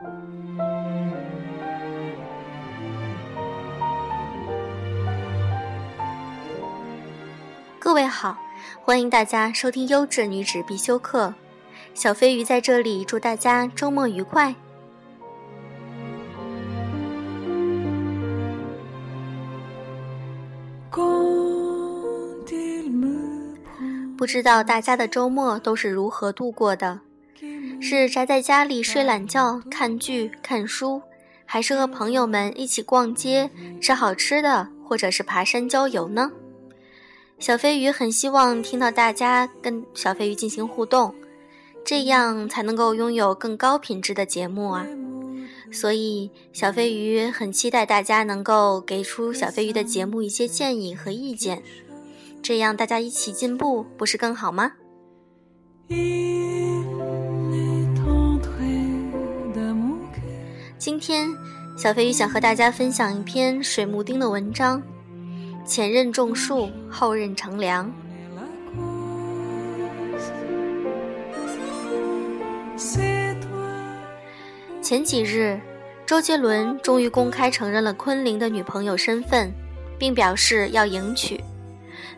各位好，欢迎大家收听优质女子必修课。小飞鱼在这里祝大家周末愉快。不知道大家的周末都是如何度过的？是宅在家里睡懒觉、看剧、看书，还是和朋友们一起逛街、吃好吃的，或者是爬山郊游呢？小飞鱼很希望听到大家跟小飞鱼进行互动，这样才能够拥有更高品质的节目啊！所以小飞鱼很期待大家能够给出小飞鱼的节目一些建议和意见。这样大家一起进步，不是更好吗？今天，小飞鱼想和大家分享一篇水木丁的文章：前任种树，后任乘凉。前几日，周杰伦终于公开承认了昆凌的女朋友身份，并表示要迎娶。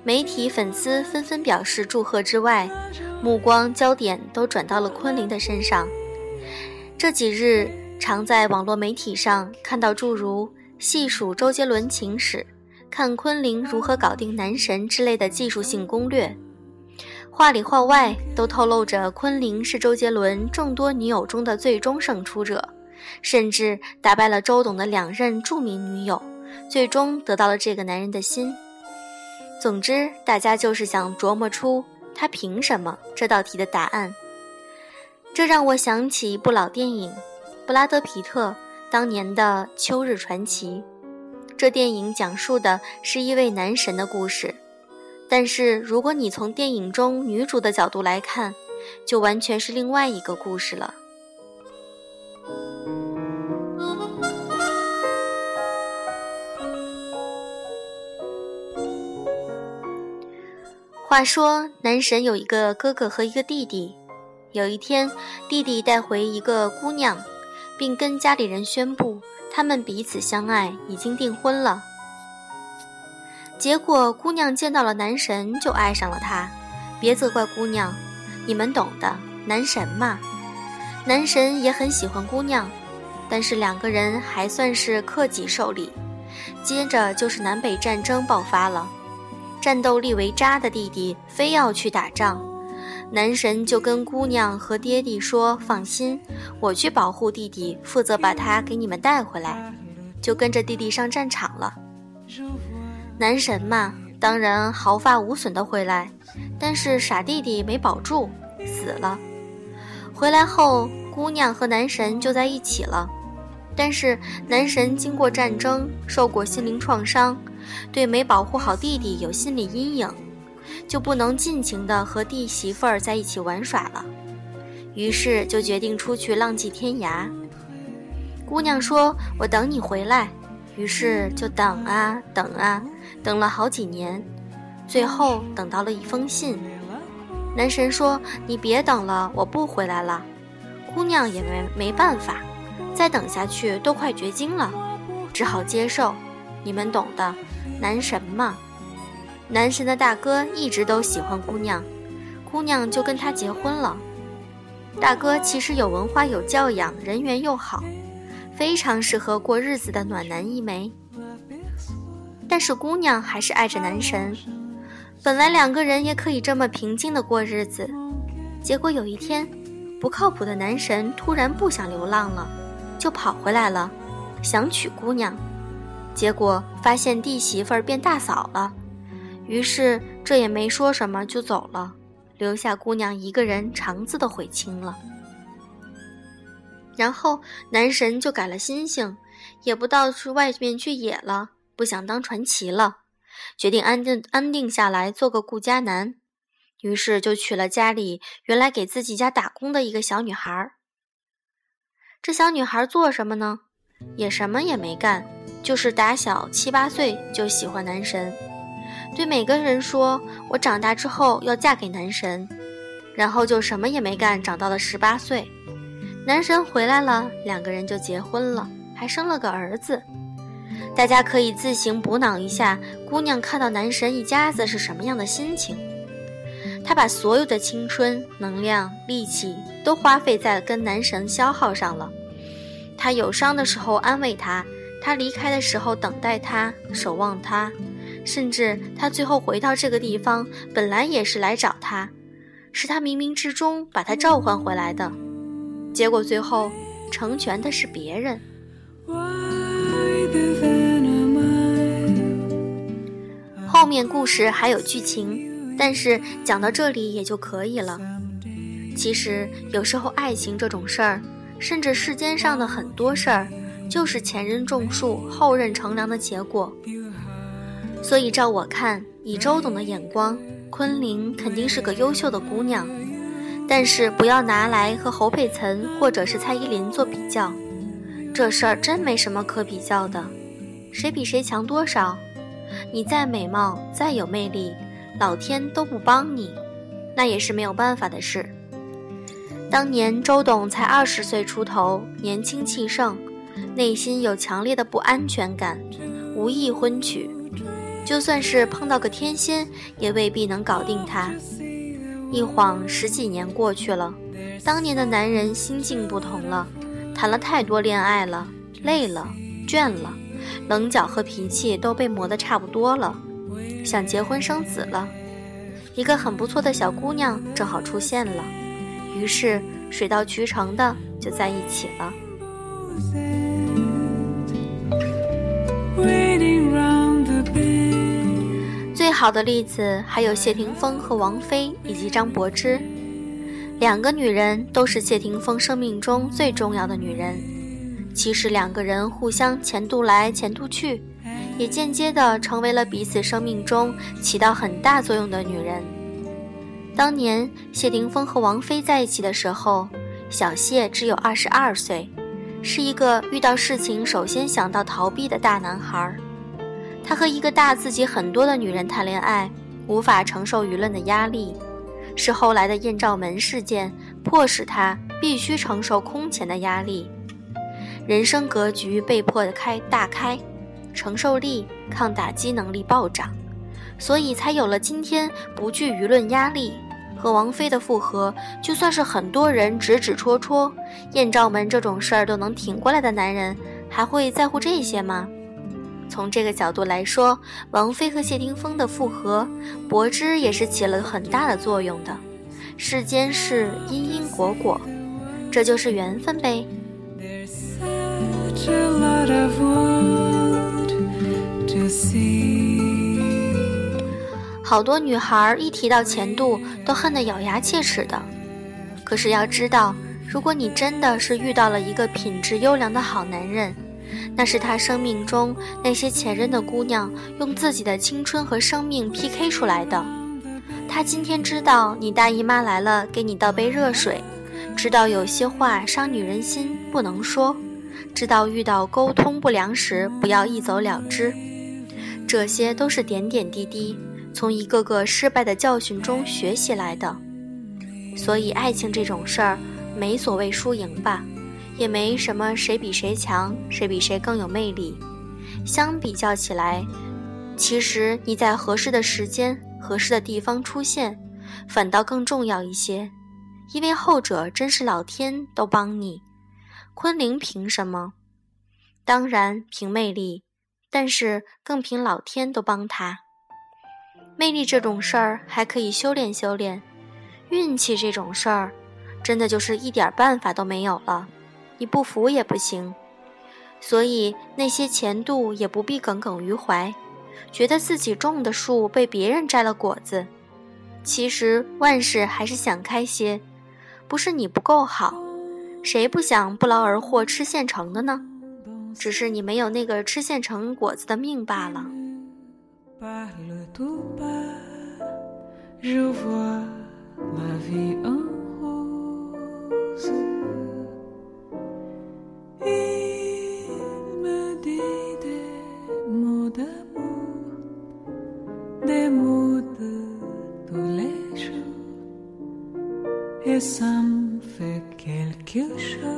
媒体、粉丝纷纷表示祝贺之外，目光焦点都转到了昆凌的身上。这几日，常在网络媒体上看到诸如细数周杰伦情史、看昆凌如何搞定男神之类的技术性攻略，话里话外都透露着昆凌是周杰伦众多女友中的最终胜出者，甚至打败了周董的两任著名女友，最终得到了这个男人的心。总之，大家就是想琢磨出他凭什么这道题的答案。这让我想起一部老电影，布拉德皮特当年的《秋日传奇》。这电影讲述的是一位男神的故事，但是如果你从电影中女主的角度来看，就完全是另外一个故事了。话说，男神有一个哥哥和一个弟弟。有一天，弟弟带回一个姑娘，并跟家里人宣布他们彼此相爱，已经订婚了。结果，姑娘见到了男神就爱上了他。别责怪姑娘，你们懂的，男神嘛。男神也很喜欢姑娘，但是两个人还算是克己受礼。接着就是南北战争爆发了。战斗力为渣的弟弟非要去打仗，男神就跟姑娘和爹地说：“放心，我去保护弟弟，负责把他给你们带回来。”就跟着弟弟上战场了。男神嘛，当然毫发无损的回来，但是傻弟弟没保住，死了。回来后，姑娘和男神就在一起了，但是男神经过战争，受过心灵创伤。对没保护好弟弟有心理阴影，就不能尽情的和弟媳妇儿在一起玩耍了，于是就决定出去浪迹天涯。姑娘说：“我等你回来。”于是就等啊等啊，等了好几年，最后等到了一封信。男神说：“你别等了，我不回来了。”姑娘也没没办法，再等下去都快绝经了，只好接受。你们懂的。男神嘛，男神的大哥一直都喜欢姑娘，姑娘就跟他结婚了。大哥其实有文化、有教养，人缘又好，非常适合过日子的暖男一枚。但是姑娘还是爱着男神，本来两个人也可以这么平静的过日子，结果有一天，不靠谱的男神突然不想流浪了，就跑回来了，想娶姑娘。结果发现弟媳妇儿变大嫂了，于是这也没说什么就走了，留下姑娘一个人肠子都悔青了。然后男神就改了心性，也不到处外面去野了，不想当传奇了，决定安定安定下来做个顾家男，于是就娶了家里原来给自己家打工的一个小女孩。这小女孩做什么呢？也什么也没干。就是打小七八岁就喜欢男神，对每个人说：“我长大之后要嫁给男神。”然后就什么也没干，长到了十八岁，男神回来了，两个人就结婚了，还生了个儿子。大家可以自行补脑一下，姑娘看到男神一家子是什么样的心情。她把所有的青春、能量、力气都花费在跟男神消耗上了。她有伤的时候安慰他，他离开的时候等待他、守望他，甚至他最后回到这个地方，本来也是来找他，是他冥冥之中把他召唤回来的。结果最后成全的是别人。后面故事还有剧情，但是讲到这里也就可以了。其实有时候爱情这种事儿，甚至世间上的很多事儿，就是前人种树，后人乘凉的结果。所以照我看，以周董的眼光，昆凌肯定是个优秀的姑娘。但是不要拿来和侯佩岑或者是蔡依林做比较，这事儿真没什么可比较的，谁比谁强多少？你再美貌，再有魅力，老天都不帮你，那也是没有办法的事。当年周董才二十岁出头，年轻气盛，内心有强烈的不安全感，无意婚娶，就算是碰到个天仙，也未必能搞定他。一晃十几年过去了，当年的男人心境不同了，谈了太多恋爱了，累了，倦了。棱角和脾气都被磨得差不多了，想结婚生子了。一个很不错的小姑娘正好出现了，于是水到渠成的就在一起了。好的例子还有谢霆锋和王菲以及张柏芝，两个女人都是谢霆锋生命中最重要的女人。其实两个人互相前度来前度去，也间接的成为了彼此生命中起到很大作用的女人。当年谢霆锋和王菲在一起的时候，小谢只有二十二岁，是一个遇到事情首先想到逃避的大男孩。他和一个大自己很多的女人谈恋爱，无法承受舆论的压力，是后来的艳照门事件迫使他必须承受空前的压力。人生格局被迫的开大开，承受力、抗打击能力暴涨，所以才有了今天不惧舆论压力。和王菲的复合，就算是很多人指指戳戳，艳照门这种事儿都能挺过来的男人，还会在乎这些吗？从这个角度来说，王菲和谢霆锋的复合，柏芝也是起了很大的作用的。世间事因因果果，这就是缘分呗。好多女孩一提到前度都恨得咬牙切齿的，可是要知道，如果你真的是遇到了一个品质优良的好男人，那是他生命中那些前任的姑娘用自己的青春和生命 PK 出来的。他今天知道你大姨妈来了，给你倒杯热水，知道有些话伤女人心不能说。知道遇到沟通不良时不要一走了之，这些都是点点滴滴从一个个失败的教训中学习来的。所以爱情这种事儿，没所谓输赢吧，也没什么谁比谁强，谁比谁更有魅力。相比较起来，其实你在合适的时间、合适的地方出现，反倒更重要一些，因为后者真是老天都帮你。昆凌凭什么？当然凭魅力，但是更凭老天都帮他。魅力这种事儿还可以修炼修炼，运气这种事儿，真的就是一点办法都没有了。你不服也不行。所以那些前度也不必耿耿于怀，觉得自己种的树被别人摘了果子。其实万事还是想开些，不是你不够好。谁不想不劳而获吃现成的呢？只是你没有那个吃现成果子的命罢了。fait quelque chose.